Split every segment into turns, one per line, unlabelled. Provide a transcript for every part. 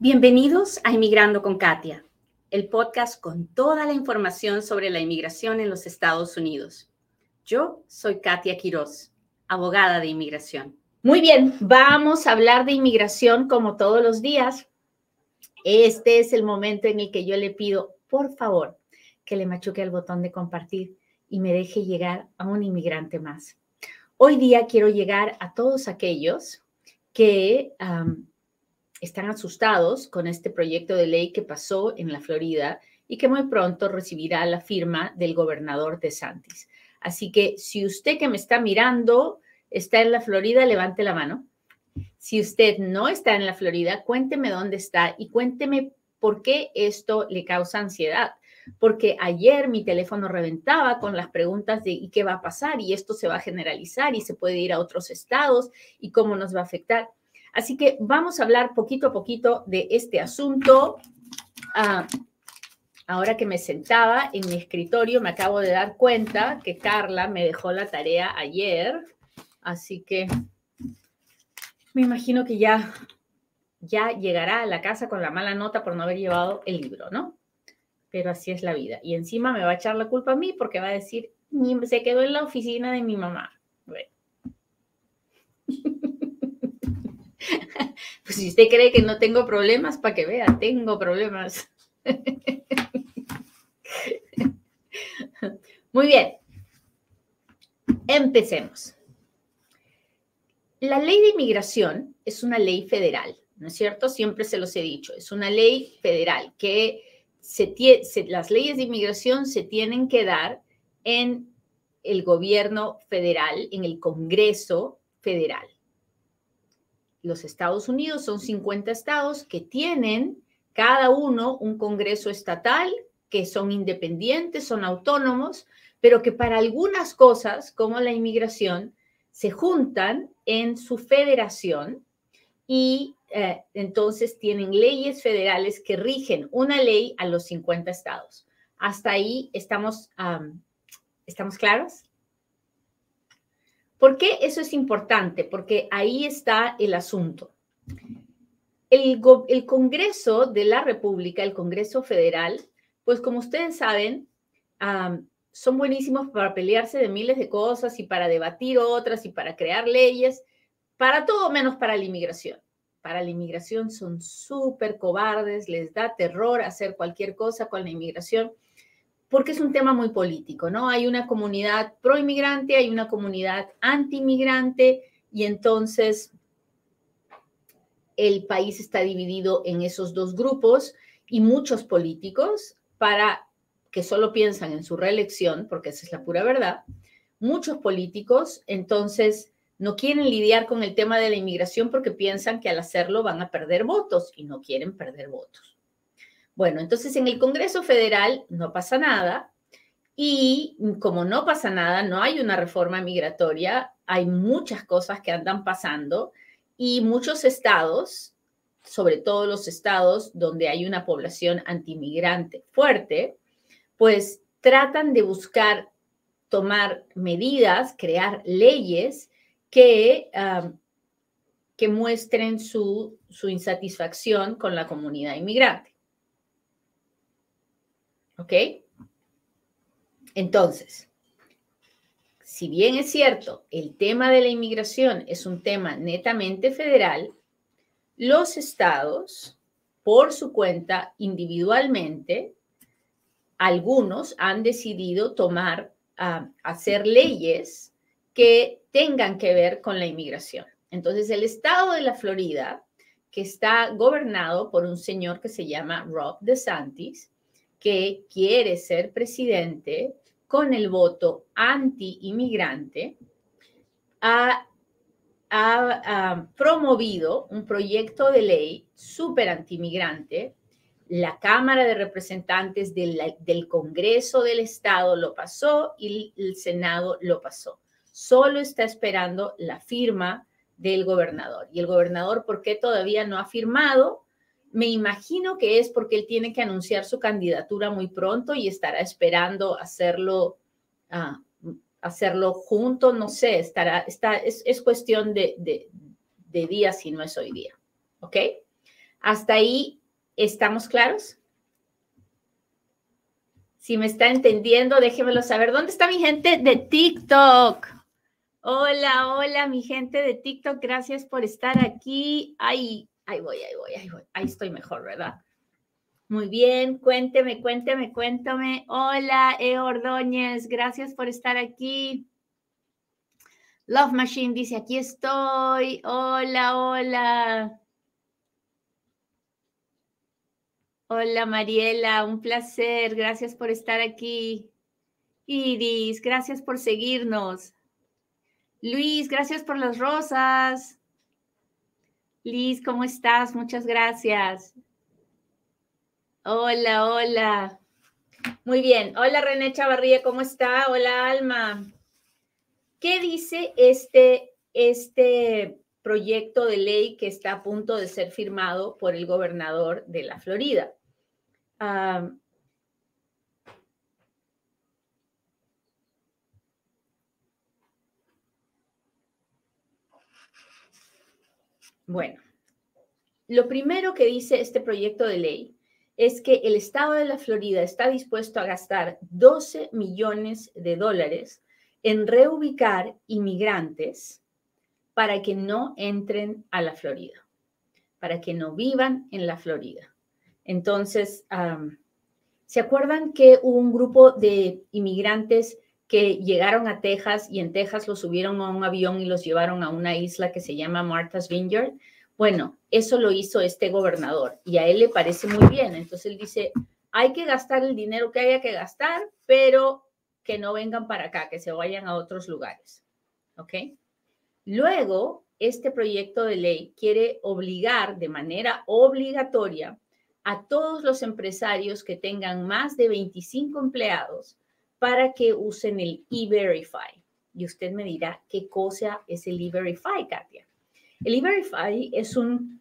Bienvenidos a Inmigrando con Katia, el podcast con toda la información sobre la inmigración en los Estados Unidos. Yo soy Katia Quiroz, abogada de inmigración. Muy bien, vamos a hablar de inmigración como todos los días. Este es el momento en el que yo le pido, por favor, que le machuque el botón de compartir y me deje llegar a un inmigrante más. Hoy día quiero llegar a todos aquellos que están asustados con este proyecto de ley que pasó en la Florida y que muy pronto recibirá la firma del gobernador de Santis. Así que si usted que me está mirando está en la Florida, levante la mano. Si usted no está en la Florida, cuénteme dónde está y cuénteme por qué esto le causa ansiedad. Porque ayer mi teléfono reventaba con las preguntas de ¿y qué va a pasar? Y esto se va a generalizar y se puede ir a otros estados y cómo nos va a afectar. Así que vamos a hablar poquito a poquito de este asunto. Ah, ahora que me sentaba en mi escritorio, me acabo de dar cuenta que Carla me dejó la tarea ayer, así que me imagino que ya, ya llegará a la casa con la mala nota por no haber llevado el libro, ¿no? Pero así es la vida. Y encima me va a echar la culpa a mí porque va a decir, se quedó en la oficina de mi mamá. Bueno. Pues si usted cree que no tengo problemas, para que vea, tengo problemas. Muy bien. Empecemos. La ley de inmigración es una ley federal, ¿no es cierto? Siempre se los he dicho, es una ley federal que las leyes de inmigración se tienen que dar en el gobierno federal, en el Congreso federal los Estados Unidos son 50 estados que tienen cada uno un Congreso estatal, que son independientes, son autónomos, pero que para algunas cosas, como la inmigración, se juntan en su federación y eh, entonces tienen leyes federales que rigen una ley a los 50 estados. Hasta ahí estamos, ¿estamos claros? ¿Por qué eso es importante? Porque ahí está el asunto. El, Congreso de la República, el Congreso Federal, pues como ustedes saben, son buenísimos para pelearse de miles de cosas y para debatir otras y para crear leyes, para todo menos para la inmigración. Para la inmigración son súper cobardes, les da terror hacer cualquier cosa con la inmigración porque es un tema muy político, ¿no? Hay una comunidad pro-inmigrante, hay una comunidad anti-inmigrante y entonces el país está dividido en esos dos grupos y muchos políticos para que solo piensan en su reelección, porque esa es la pura verdad, muchos políticos entonces no quieren lidiar con el tema de la inmigración porque piensan que al hacerlo van a perder votos y no quieren perder votos. Bueno, entonces en el Congreso Federal no pasa nada y como no pasa nada, no hay una reforma migratoria, hay muchas cosas que andan pasando y muchos estados, sobre todo los estados donde hay una población antimigrante fuerte, pues tratan de buscar tomar medidas, crear leyes que, que muestren su, su insatisfacción con la comunidad inmigrante. ¿Ok? Entonces, si bien es cierto, el tema de la inmigración es un tema netamente federal, los estados, por su cuenta, individualmente, algunos han decidido tomar, ah, hacer leyes que tengan que ver con la inmigración. Entonces, el estado de la Florida, que está gobernado por un señor que se llama Rob DeSantis, que quiere ser presidente con el voto anti-inmigrante, ha, promovido un proyecto de ley súper anti-inmigrante. La Cámara de Representantes del, del Congreso del Estado lo pasó y el Senado lo pasó. Solo está esperando la firma del gobernador. Y el gobernador, ¿por qué todavía no ha firmado? Me imagino que es porque él tiene que anunciar su candidatura muy pronto y estará esperando hacerlo, uh, hacerlo junto, no sé, estará, está, es, es cuestión de, de, días si no es hoy día. ¿Ok? ¿Hasta ahí estamos claros? Si me está entendiendo, déjemelo saber. ¿Dónde está mi gente de TikTok? Hola, hola, mi gente de TikTok. Gracias por estar aquí. Ahí, ahí voy, ahí voy, ahí voy. Ahí estoy mejor, ¿verdad? Muy bien, cuénteme, cuénteme, cuéntame. Hola, E. Ordóñez, gracias por estar aquí. Love Machine dice, aquí estoy. Hola, hola. Hola Mariela, un placer. Gracias por estar aquí. Iris, gracias por seguirnos. Luis, gracias por las rosas. Liz, ¿cómo estás? Muchas gracias. Hola, hola. Muy bien. Hola René Chavarría, ¿cómo está? Hola Alma. ¿Qué dice este, este proyecto de ley que está a punto de ser firmado por el gobernador de la Florida? Bueno, lo primero que dice este proyecto de ley es que el estado de la Florida está dispuesto a gastar 12 millones de dólares en reubicar inmigrantes para que no entren a la Florida, para que no vivan en la Florida. Entonces, ¿se acuerdan que un grupo de inmigrantes que llegaron a Texas y en Texas los subieron a un avión y los llevaron a una isla que se llama Martha's Vineyard? Bueno, eso lo hizo este gobernador y a él le parece muy bien. Entonces él dice, hay que gastar el dinero que haya que gastar, pero que no vengan para acá, que se vayan a otros lugares. ¿Ok? Luego, este proyecto de ley quiere obligar de manera obligatoria a todos los empresarios que tengan más de 25 empleados para que usen el E-Verify. Y usted me dirá, ¿qué cosa es el E-Verify, Katia? El E-Verify es un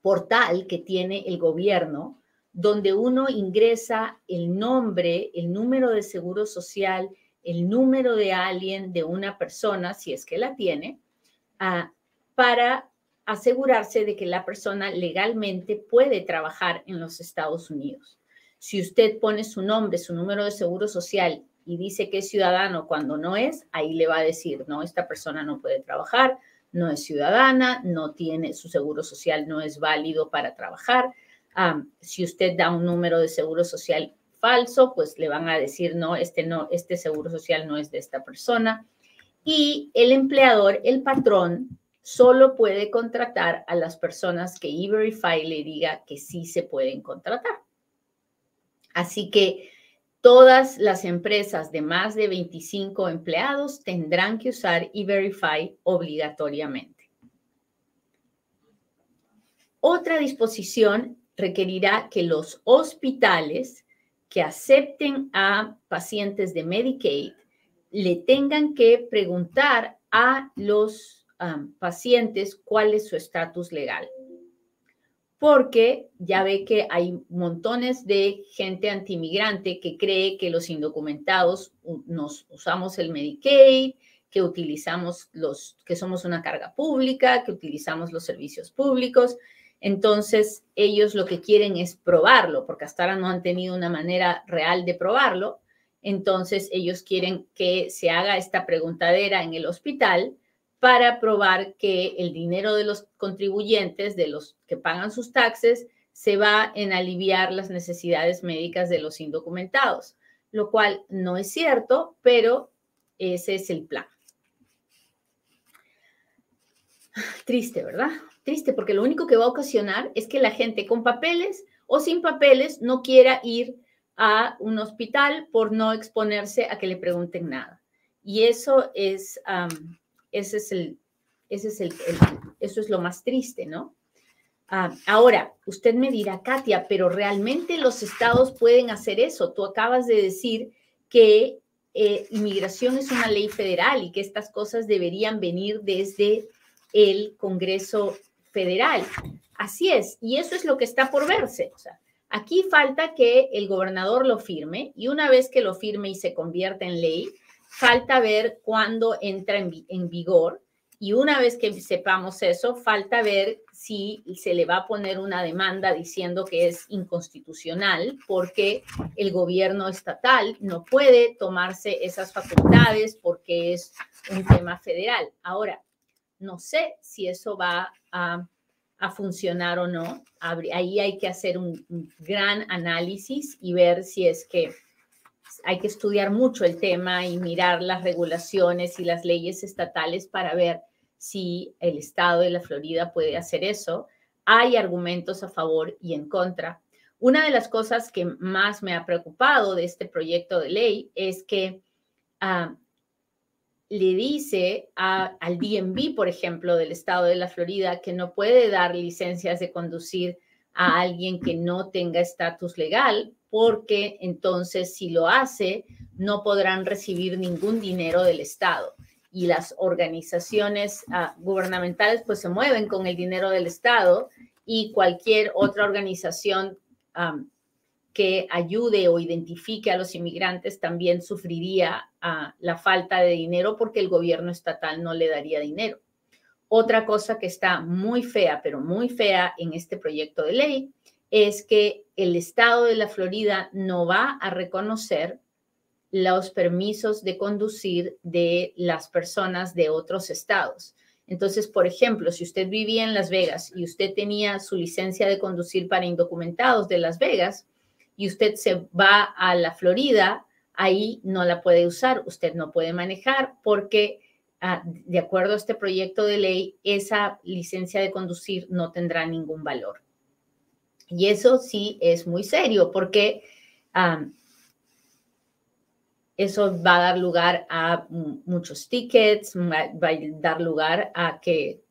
portal que tiene el gobierno donde uno ingresa el nombre, el número de seguro social, el número de alguien, de una persona, si es que la tiene, uh, para asegurarse de que la persona legalmente puede trabajar en los Estados Unidos. Si usted pone su nombre, su número de seguro social y dice que es ciudadano cuando no es, ahí le va a decir, no, esta persona no puede trabajar, no es ciudadana, no tiene su seguro social, no es válido para trabajar. si usted da un número de seguro social falso, pues le van a decir, no, este no, este seguro social no es de esta persona. Y el empleador, el patrón, solo puede contratar a las personas que E-Verify le diga que sí se pueden contratar. Así que todas las empresas de más de 25 empleados tendrán que usar E-Verify obligatoriamente. Otra disposición requerirá que los hospitales que acepten a pacientes de Medicaid le tengan que preguntar a los pacientes cuál es su estatus legal. Porque ya ve que hay montones de gente antimigrante que cree que los indocumentados nos usamos el Medicaid, que utilizamos los, que somos una carga pública, que utilizamos los servicios públicos. Entonces, ellos lo que quieren es probarlo, porque hasta ahora no han tenido una manera real de probarlo. Entonces, ellos quieren que se haga esta preguntadera en el hospital para probar que el dinero de los contribuyentes, de los que pagan sus taxes, se va en aliviar las necesidades médicas de los indocumentados, lo cual no es cierto, pero ese es el plan. Triste, ¿verdad? Triste, porque lo único que va a ocasionar es que la gente con papeles o sin papeles no quiera ir a un hospital por no exponerse a que le pregunten nada. Y eso es, ese es el, ese es el, eso es lo más triste, ¿no? Ah, ahora, usted me dirá, Katia, pero realmente los estados pueden hacer eso. Tú acabas de decir que eh, inmigración es una ley federal y que estas cosas deberían venir desde el Congreso federal. Así es, y eso es lo que está por verse. O sea, aquí falta que el gobernador lo firme y una vez que lo firme y se convierta en ley, falta ver cuándo entra en, vigor y una vez que sepamos eso, falta ver si se le va a poner una demanda diciendo que es inconstitucional porque el gobierno estatal no puede tomarse esas facultades porque es un tema federal. Ahora, no sé si eso va a, funcionar o no. Ahí hay que hacer un gran análisis y ver si es que hay que estudiar mucho el tema y mirar las regulaciones y las leyes estatales para ver si el estado de la Florida puede hacer eso. Hay argumentos a favor y en contra. Una de las cosas que más me ha preocupado de este proyecto de ley es que ah, le dice al DMV, por ejemplo, del estado de la Florida, que no puede dar licencias de conducir a alguien que no tenga estatus legal, porque entonces si lo hace, no podrán recibir ningún dinero del Estado y las organizaciones ah, gubernamentales pues se mueven con el dinero del Estado y cualquier otra organización que ayude o identifique a los inmigrantes también sufriría ah, la falta de dinero porque el gobierno estatal no le daría dinero. Otra cosa que está muy fea, pero muy fea en este proyecto de ley es que el estado de la Florida no va a reconocer los permisos de conducir de las personas de otros estados. Entonces, por ejemplo, si usted vivía en Las Vegas y usted tenía su licencia de conducir para indocumentados de Las Vegas y usted se va a la Florida, ahí no la puede usar, usted no puede manejar porque, ah, de acuerdo a este proyecto de ley, esa licencia de conducir no tendrá ningún valor. Y eso sí es muy serio porque eso va a dar lugar a muchos tickets, va, a dar lugar a que,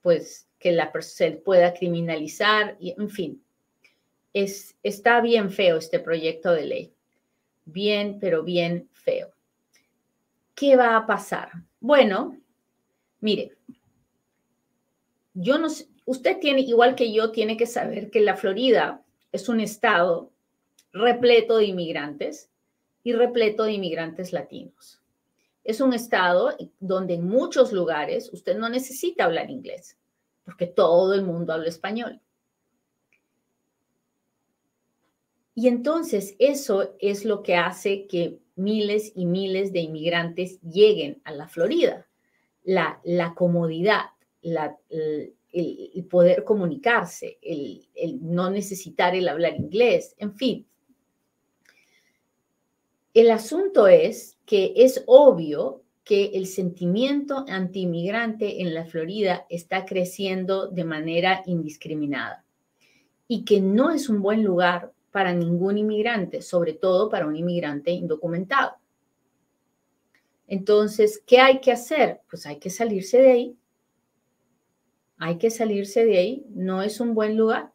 pues, que la persona pueda criminalizar, y, en fin, es, está bien feo este proyecto de ley. Bien, pero bien feo. ¿Qué va a pasar? Bueno, mire, yo no usted tiene, igual que yo, tiene que saber que la Florida es un estado repleto de inmigrantes y repleto de inmigrantes latinos. Es un estado donde en muchos lugares usted no necesita hablar inglés, porque todo el mundo habla español. Y entonces eso es lo que hace que miles y miles de inmigrantes lleguen a la Florida. La, comodidad, el, poder comunicarse, el, el no necesitar el hablar inglés, en fin, el asunto es que es obvio que el sentimiento antiinmigrante en la Florida está creciendo de manera indiscriminada y que no es un buen lugar para ningún inmigrante, sobre todo para un inmigrante indocumentado. Entonces, ¿qué hay que hacer? Pues hay que salirse de ahí. Hay que salirse de ahí. No es un buen lugar.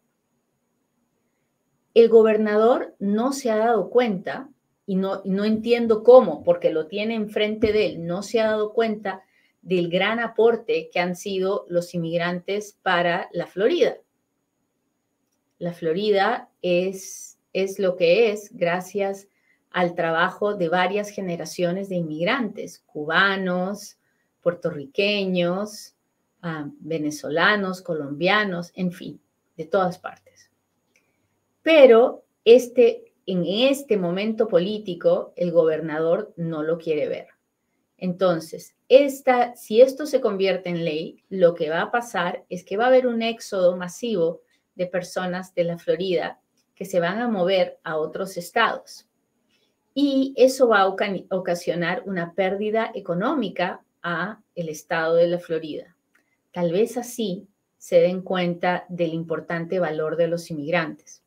El gobernador no se ha dado cuenta y no, no entiendo cómo, porque lo tiene enfrente de él, no se ha dado cuenta del gran aporte que han sido los inmigrantes para la Florida. La Florida es, es lo que es gracias al trabajo de varias generaciones de inmigrantes, cubanos, puertorriqueños, ah, venezolanos, colombianos, en fin, de todas partes. Pero este en este momento político el gobernador no lo quiere ver. Entonces, esta, si esto se convierte en ley, lo que va a pasar es que va a haber un éxodo masivo de personas de la Florida que se van a mover a otros estados. Y eso va a ocasionar una pérdida económica a el estado de la Florida. Tal vez así se den cuenta del importante valor de los inmigrantes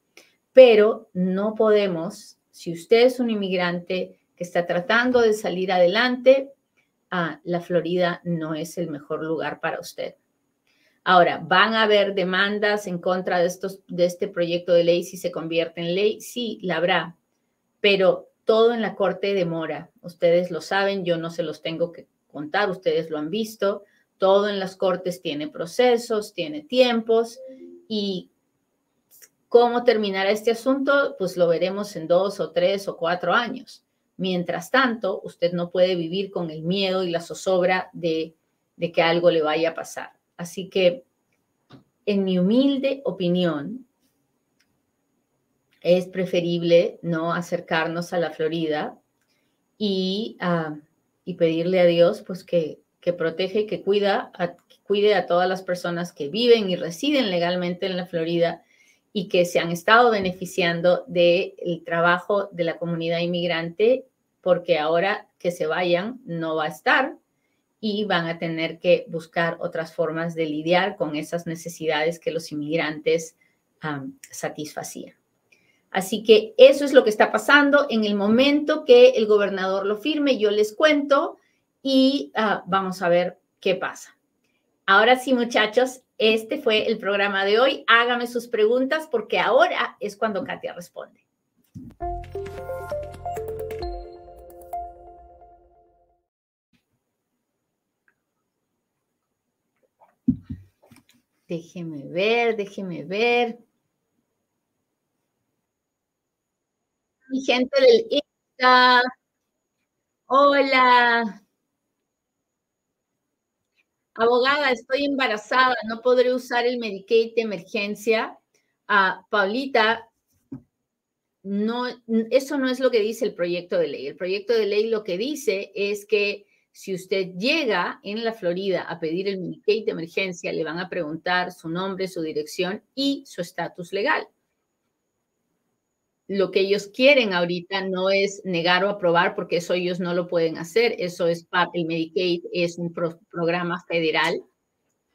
pero no podemos, si usted es un inmigrante que está tratando de salir adelante, ah, la Florida no es el mejor lugar para usted. Ahora, ¿van a haber demandas en contra de, estos, de este proyecto de ley si se convierte en ley? Sí, la habrá, pero todo en la corte demora. Ustedes lo saben, yo no se los tengo que contar, ustedes lo han visto. Todo en las cortes tiene procesos, tiene tiempos y ¿Cómo terminará este asunto? Pues lo veremos en dos o tres o cuatro años. Mientras tanto, usted no puede vivir con el miedo y la zozobra de de que algo le vaya a pasar. Así que, en mi humilde opinión, es preferible no acercarnos a la Florida y, ah, pedirle a Dios pues que, que protege y que cuida cuide a todas las personas que viven y residen legalmente en la Florida y que se han estado beneficiando del trabajo de la comunidad inmigrante, porque ahora que se vayan no va a estar y van a tener que buscar otras formas de lidiar con esas necesidades que los inmigrantes satisfacían. Así que eso es lo que está pasando. En el momento que el gobernador lo firme, yo les cuento y ah, vamos a ver qué pasa. Ahora sí, muchachos, este fue el programa de hoy. Hágame sus preguntas porque ahora es cuando Katia responde. Déjeme ver, déjeme ver. Mi gente del Insta. Hola. Abogada, estoy embarazada, no podré usar el Medicaid de emergencia. Ah, Paulita, no, eso no es lo que dice el proyecto de ley. El proyecto de ley lo que dice es que si usted llega en la Florida a pedir el Medicaid de emergencia, le van a preguntar su nombre, su dirección y su estatus legal lo que ellos quieren ahorita no es negar o aprobar, porque eso ellos no lo pueden hacer. Eso es parte, el Medicaid es un programa federal.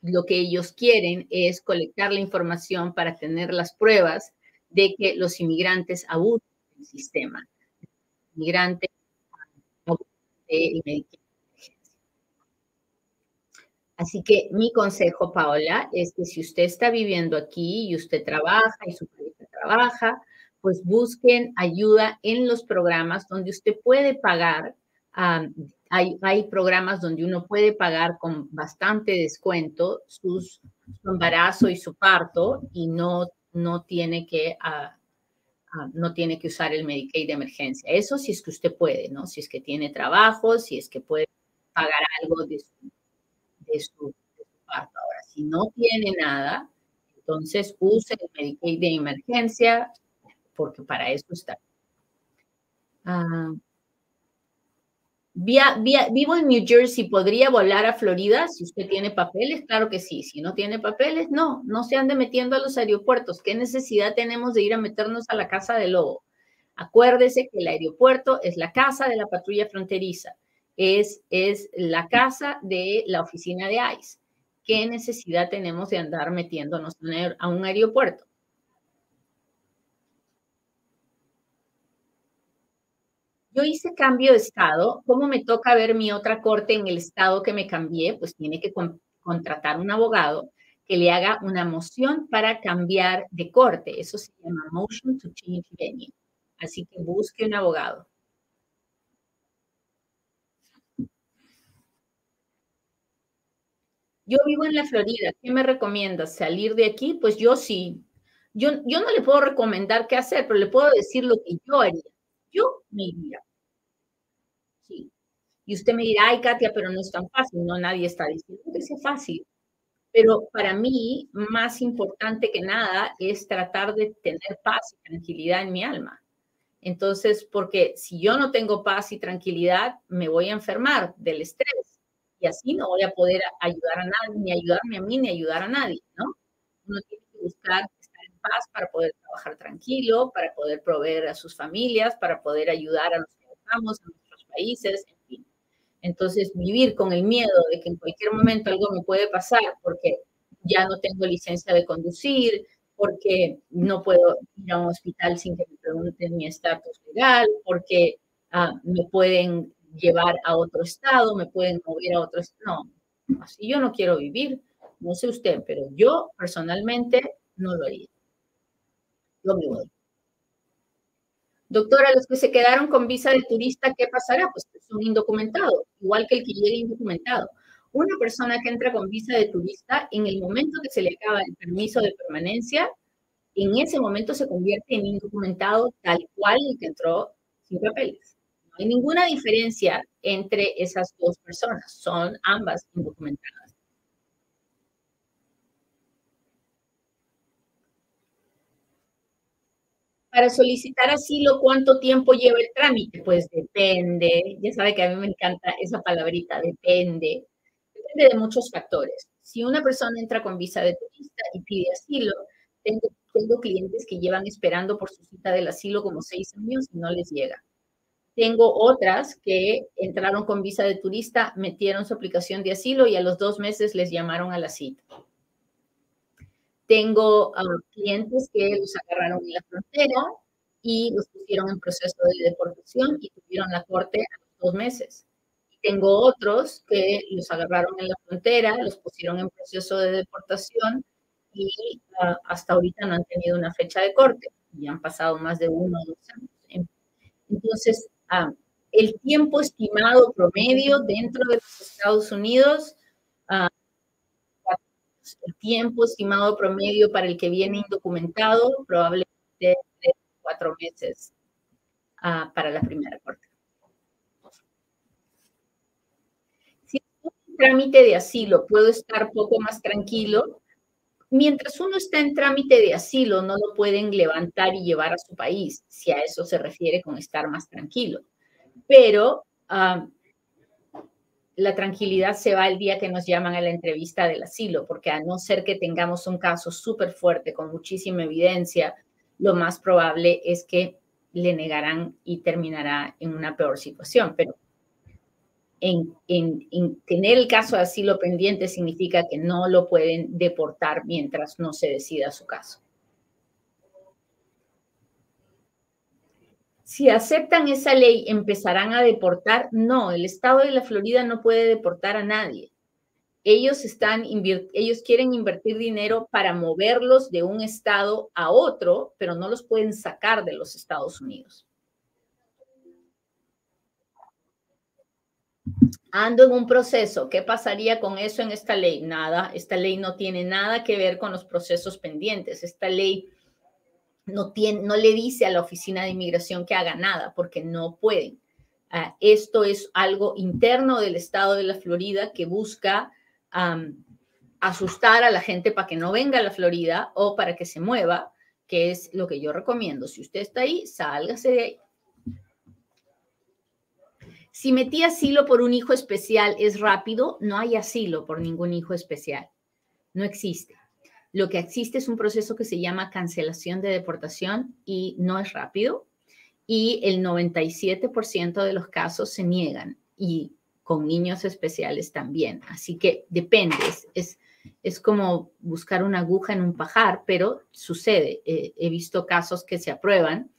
Lo que ellos quieren es colectar la información para tener las pruebas de que los inmigrantes abusan del sistema. Inmigrantes abusan del Medicaid. Así que mi consejo, Paola, es que si usted está viviendo aquí y usted trabaja y su pareja trabaja, pues busquen ayuda en los programas donde usted puede pagar. hay, hay, programas donde uno puede pagar con bastante descuento sus, su embarazo y su parto y no, no, tiene que, ah, ah, no tiene que usar el Medicaid de emergencia. Eso si es que usted puede, ¿no? Si es que tiene trabajo, si es que puede pagar algo de su, Ahora, si no tiene nada, entonces use el Medicaid de emergencia, porque para eso está. Ah, vivo en New Jersey, ¿podría volar a Florida si usted tiene papeles? Claro que sí. Si no tiene papeles, no, no se ande metiendo a los aeropuertos. ¿Qué necesidad tenemos de ir a meternos a la casa del lobo? Acuérdese que el aeropuerto es la casa de la patrulla fronteriza, es, es la casa de la oficina de ICE. ¿Qué necesidad tenemos de andar metiéndonos a un aeropuerto? yo hice cambio de estado, ¿cómo me toca ver mi otra corte en el estado que me cambié? Pues tiene que contratar un abogado que le haga una moción para cambiar de corte. Eso se llama motion to change venue. Así que busque un abogado. Yo vivo en la Florida. ¿Qué me recomiendas? ¿Salir de aquí? Pues yo sí. Yo, yo no le puedo recomendar qué hacer, pero le puedo decir lo que yo haría yo me iría. Y usted me dirá, ay, Katia, pero no es tan fácil. No, nadie está diciendo que sea fácil. Pero para mí, más importante que nada es tratar de tener paz y tranquilidad en mi alma. Entonces, porque si yo no tengo paz y tranquilidad, me voy a enfermar del estrés y así no voy a poder ayudar a nadie, ni ayudarme a mí, ni ayudar a nadie, ¿no? Uno tiene que buscar paz para poder trabajar tranquilo, para poder proveer a sus familias, para poder ayudar a los que estamos, en nuestros países, en fin. Entonces, vivir con el miedo de que en cualquier momento algo me puede pasar porque ya no tengo licencia de conducir, porque no puedo ir a un hospital sin que me pregunten mi estatus legal, porque ah, me pueden llevar a otro estado, me pueden mover a otro estado. No, así yo no quiero vivir. No sé usted, pero yo personalmente no lo haría. Doctora, los que se quedaron con visa de turista, ¿qué pasará? Pues son indocumentados, igual que el que llegue indocumentado. Una persona que entra con visa de turista, en el momento que se le acaba el permiso de permanencia, en ese momento se convierte en indocumentado tal cual el que entró sin papeles. No hay ninguna diferencia entre esas dos personas. Son ambas indocumentadas. Para solicitar asilo, ¿cuánto tiempo lleva el trámite? Pues depende. Ya sabe que a mí me encanta esa palabrita, depende. Depende de muchos factores. Si una persona entra con visa de turista y pide asilo, tengo, tengo clientes que llevan esperando por su cita del asilo como seis años y no les llega. Tengo otras que entraron con visa de turista, metieron su aplicación de asilo y a los dos meses les llamaron a la cita. Tengo uh, clientes que los agarraron en la frontera y los pusieron en proceso de deportación y tuvieron la corte a los dos meses. Tengo otros que los agarraron en la frontera, los pusieron en proceso de deportación y uh, hasta ahorita no han tenido una fecha de corte. Y han pasado más de uno o dos años. Entonces, uh, el tiempo estimado promedio dentro de los Estados Unidos el tiempo estimado promedio para el que viene indocumentado probablemente de cuatro meses uh, para la primera corte. Si es un trámite de asilo, puedo estar poco más tranquilo. Mientras uno está en trámite de asilo, no lo pueden levantar y llevar a su país, si a eso se refiere con estar más tranquilo. Pero la tranquilidad se va el día que nos llaman a la entrevista del asilo, porque a no ser que tengamos un caso súper fuerte con muchísima evidencia, lo más probable es que le negarán y terminará en una peor situación. Pero en, en, tener el caso de asilo pendiente significa que no lo pueden deportar mientras no se decida su caso. si aceptan esa ley, empezarán a deportar. No, el estado de la Florida no puede deportar a nadie. Ellos quieren invertir dinero para moverlos de un estado a otro, pero no los pueden sacar de los Estados Unidos. Ando en un proceso. ¿Qué pasaría con eso en esta ley? Nada. Esta ley no tiene nada que ver con los procesos pendientes. Esta ley no, le dice a la oficina de inmigración que haga nada porque no pueden. Uh, esto es algo interno del estado de la Florida que busca asustar a la gente para que no venga a la Florida o para que se mueva, que es lo que yo recomiendo. Si usted está ahí, sálgase de ahí. Si metí asilo por un hijo especial es rápido, no hay asilo por ningún hijo especial. No existe. Lo que existe es un proceso que se llama cancelación de deportación y no es rápido. Y el 97% de los casos se niegan y con niños especiales también. Así que depende, es, es, como buscar una aguja en un pajar, pero sucede. he visto casos que se aprueban,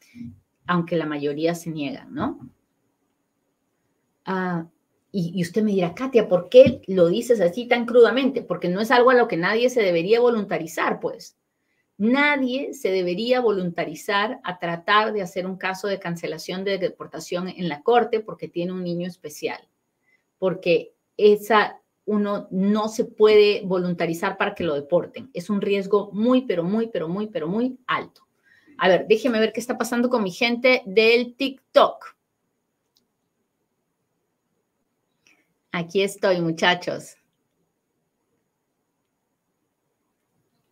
aunque la mayoría se niegan, ¿no? Ah, y, usted me dirá, Katia, ¿por qué lo dices así tan crudamente? Porque no es algo a lo que nadie se debería voluntarizar, pues. Nadie se debería voluntarizar a tratar de hacer un caso de cancelación de deportación en la corte porque tiene un niño especial. Porque esa uno no se puede voluntarizar para que lo deporten. Es un riesgo muy, pero muy, pero muy, pero muy alto. A ver, déjeme ver qué está pasando con mi gente del TikTok. Aquí estoy, muchachos.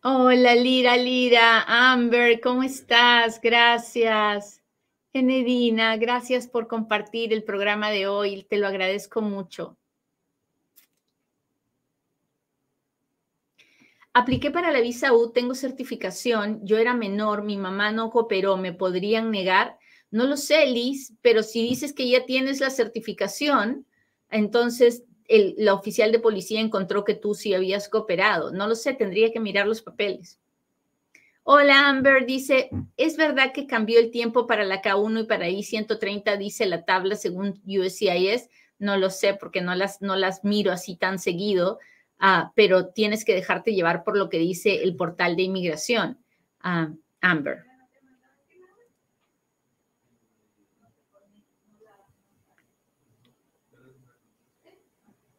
Hola, Lira, Lira, Amber, ¿cómo estás? Gracias. Enedina, gracias por compartir el programa de hoy, te lo agradezco mucho. Apliqué para la visa U, tengo certificación, yo era menor, mi mamá no cooperó, ¿me podrían negar? No lo sé, Liz, pero si dices que ya tienes la certificación, entonces el, la oficial de policía encontró que tú sí habías cooperado. No lo sé, tendría que mirar los papeles. Hola, Amber dice, ¿es verdad que cambió el tiempo para la K1 y para I-130, dice la tabla según USCIS? No lo sé porque no las, no las miro así tan seguido, uh, pero tienes que dejarte llevar por lo que dice el portal de inmigración, uh, Amber.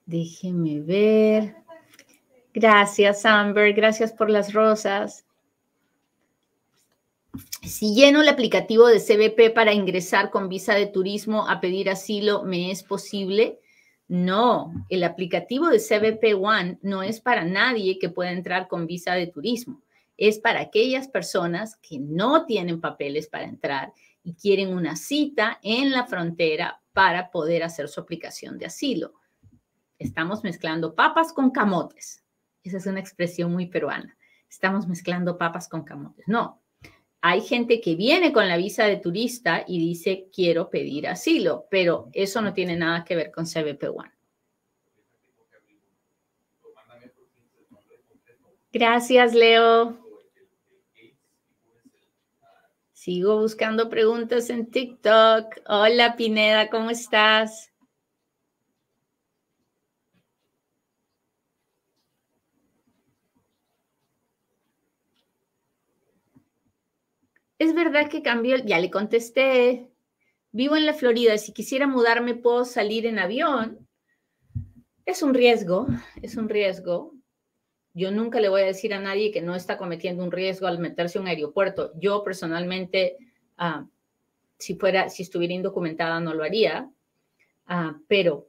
Déjeme ver. Gracias, Amber. Gracias por las rosas. Si lleno el aplicativo de CBP para ingresar con visa de turismo a pedir asilo, ¿me es posible? No, el aplicativo de CBP One no es para nadie que pueda entrar con visa de turismo. Es para aquellas personas que no tienen papeles para entrar y quieren una cita en la frontera para poder hacer su aplicación de asilo. Estamos mezclando papas con camotes. Esa es una expresión muy peruana. Estamos mezclando papas con camotes. No, hay gente que viene con la visa de turista y dice, quiero pedir asilo, pero eso no tiene nada que ver con CBP One. Gracias, Leo. Sigo buscando preguntas en TikTok. Hola, Pineda, ¿cómo estás? Es verdad que cambió, ya le contesté. Vivo en la Florida, si quisiera mudarme puedo salir en avión. Es un riesgo, es un riesgo. Yo nunca le voy a decir a nadie que no está cometiendo un riesgo al meterse a un aeropuerto. Yo personalmente, ah, si fuera, si estuviera indocumentada, no lo haría. Ah, pero.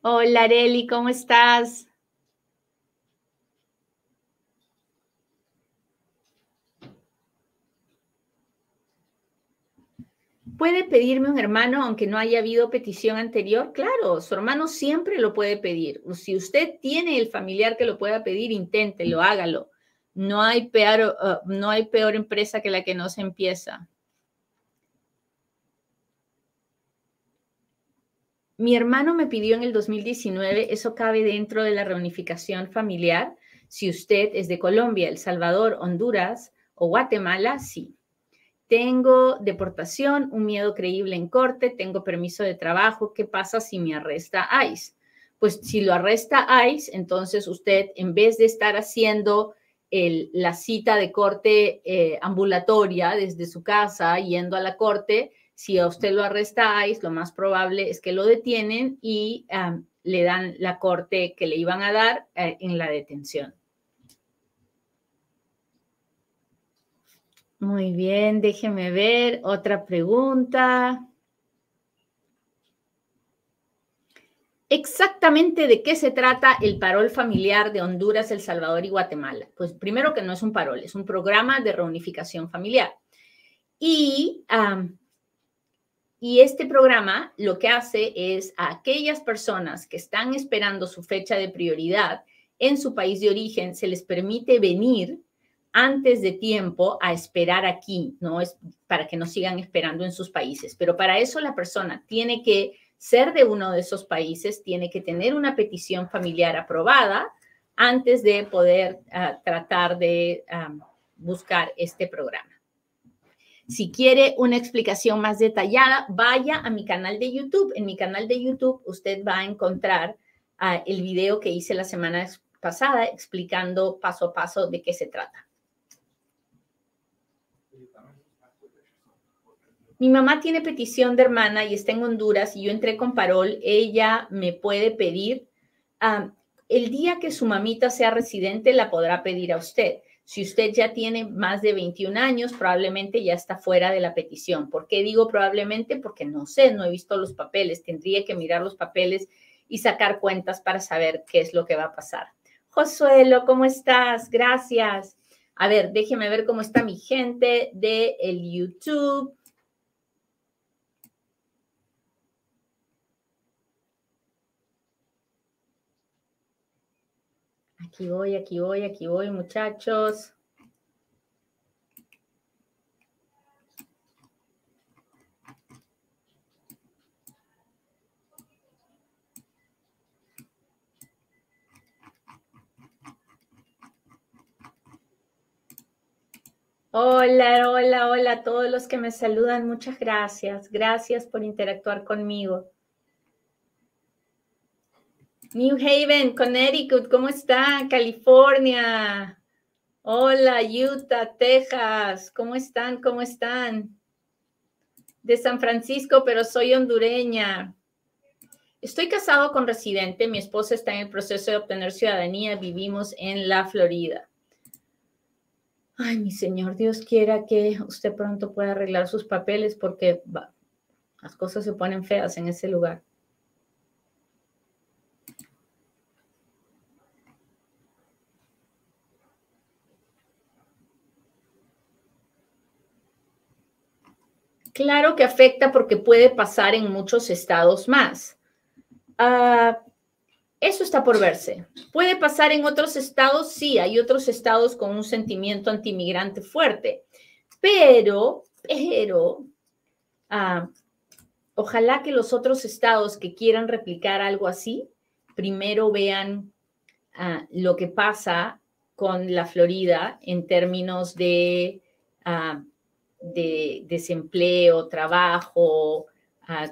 Hola, Areli, ¿cómo estás? ¿Puede pedirme un hermano aunque no haya habido petición anterior? Claro, su hermano siempre lo puede pedir. Si usted tiene el familiar que lo pueda pedir, inténtelo, hágalo. No hay peor, uh, no hay peor empresa que la que no se empieza. Mi hermano me pidió en el 2019, eso cabe dentro de la reunificación familiar. Si usted es de Colombia, El Salvador, Honduras o Guatemala, sí. Tengo deportación, un miedo creíble en corte, tengo permiso de trabajo. ¿Qué pasa si me arresta ICE? Pues si lo arresta ICE, entonces usted, en vez de estar haciendo la cita de corte eh, ambulatoria desde su casa, yendo a la corte, si a usted lo arresta ICE, lo más probable es que lo detienen y le dan la corte que le iban a dar eh, en la detención. Muy bien, déjeme ver. Otra pregunta. Exactamente de qué se trata el parol familiar de Honduras, El Salvador y Guatemala. Pues primero que no es un parol, es un programa de reunificación familiar. Y, y este programa lo que hace es a aquellas personas que están esperando su fecha de prioridad en su país de origen, se les permite venir antes de tiempo a esperar aquí, ¿no? Es para que no sigan esperando en sus países. Pero para eso la persona tiene que ser de uno de esos países, tiene que tener una petición familiar aprobada antes de poder ah, tratar de buscar este programa. Si quiere una explicación más detallada, vaya a mi canal de YouTube. En mi canal de YouTube usted va a encontrar ah, el video que hice la semana pasada explicando paso a paso de qué se trata. Mi mamá tiene petición de hermana y está en Honduras y yo entré con parol, ella me puede pedir, el día que su mamita sea residente, la podrá pedir a usted. Si usted ya tiene más de 21 años, probablemente ya está fuera de la petición. ¿Por qué digo probablemente? Porque no sé, no he visto los papeles. Tendría que mirar los papeles y sacar cuentas para saber qué es lo que va a pasar. Josuelo, ¿cómo estás? Gracias. A ver, déjeme ver cómo está mi gente de YouTube. Aquí voy, aquí voy, aquí voy, muchachos. Hola, hola, hola a todos los que me saludan. Muchas gracias. Gracias por interactuar conmigo. New Haven, Connecticut, ¿cómo está? California. Hola, Utah, Texas, ¿cómo están? ¿Cómo están? De San Francisco, pero soy hondureña. Estoy casado con residente, mi esposa está en el proceso de obtener ciudadanía, vivimos en la Florida. Ay, mi Señor, Dios quiera que usted pronto pueda arreglar sus papeles porque las cosas se ponen feas en ese lugar. Claro que afecta porque puede pasar en muchos estados más. Ah, eso está por verse. ¿Puede pasar en otros estados? Sí, hay otros estados con un sentimiento antimigrante fuerte. Pero, pero, ah, ojalá que los otros estados que quieran replicar algo así, primero vean ah, lo que pasa con la Florida en términos de de desempleo, trabajo,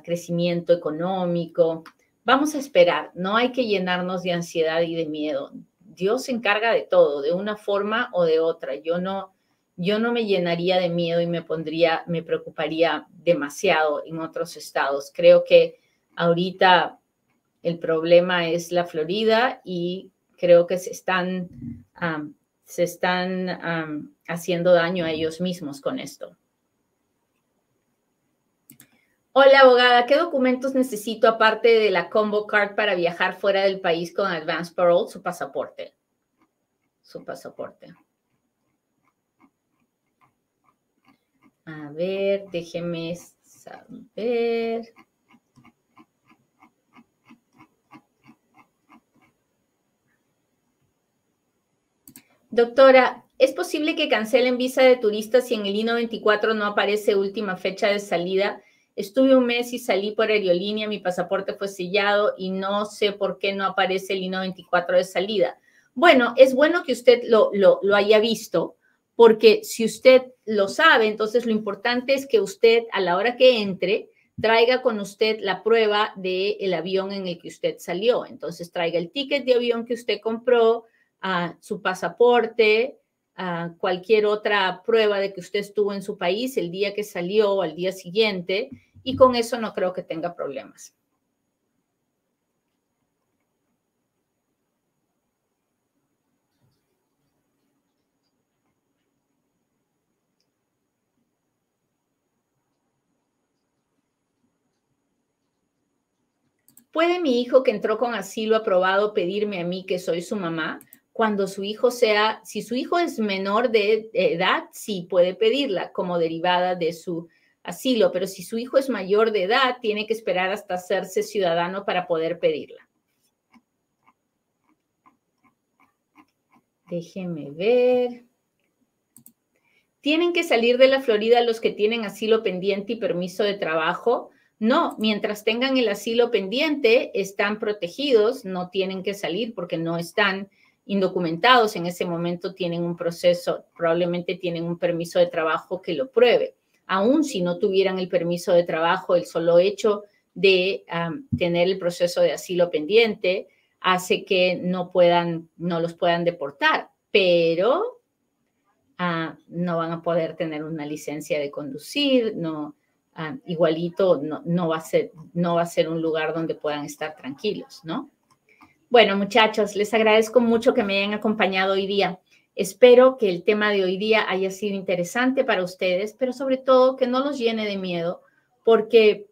crecimiento económico. Vamos a esperar, no hay que llenarnos de ansiedad y de miedo. Dios se encarga de todo, de una forma o de otra. Yo no, yo no me llenaría de miedo y me pondría, me preocuparía demasiado en otros estados. Creo que ahorita el problema es la Florida y creo que se están se están haciendo daño a ellos mismos con esto. Hola, abogada, ¿qué documentos necesito aparte de la combo card para viajar fuera del país con advance parole? Su pasaporte. Su pasaporte. A ver, déjeme saber. Doctora, ¿es posible que cancelen visa de turistas si en el I-94 no aparece última fecha de salida? Estuve un mes y salí por aerolínea, mi pasaporte fue sellado y no sé por qué no aparece el I-94 de salida. Bueno, es bueno que usted lo, lo, haya visto, porque si usted lo sabe, entonces lo importante es que usted a la hora que entre traiga con usted la prueba del avión en el que usted salió. Entonces traiga el ticket de avión que usted compró, a su pasaporte, cualquier otra prueba de que usted estuvo en su país el día que salió o al día siguiente, y con eso no creo que tenga problemas. ¿Puede mi hijo que entró con asilo aprobado pedirme a mí que soy su mamá? Cuando su hijo sea, si su hijo es menor de edad, sí puede pedirla como derivada de su asilo, pero si su hijo es mayor de edad, tiene que esperar hasta hacerse ciudadano para poder pedirla. Déjeme ver. ¿Tienen que salir de la Florida los que tienen asilo pendiente y permiso de trabajo? No, mientras tengan el asilo pendiente, están protegidos, no tienen que salir porque no están indocumentados en ese momento tienen un proceso, probablemente tienen un permiso de trabajo que lo pruebe. Aún si no tuvieran el permiso de trabajo, el solo hecho de tener el proceso de asilo pendiente hace que no puedan, no los puedan deportar, pero ah, no van a poder tener una licencia de conducir, no, ah, igualito no, no, va a ser, no va a ser un lugar donde puedan estar tranquilos, ¿no? Bueno, muchachos, les agradezco mucho que me hayan acompañado hoy día. Espero que el tema de hoy día haya sido interesante para ustedes, pero sobre todo que no los llene de miedo, porque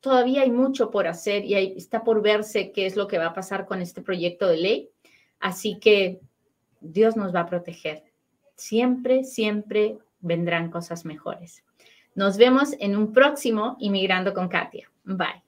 todavía hay mucho por hacer y está por verse qué es lo que va a pasar con este proyecto de ley. Así que Dios nos va a proteger. Siempre, siempre vendrán cosas mejores. Nos vemos en un próximo Inmigrando con Katia. Bye.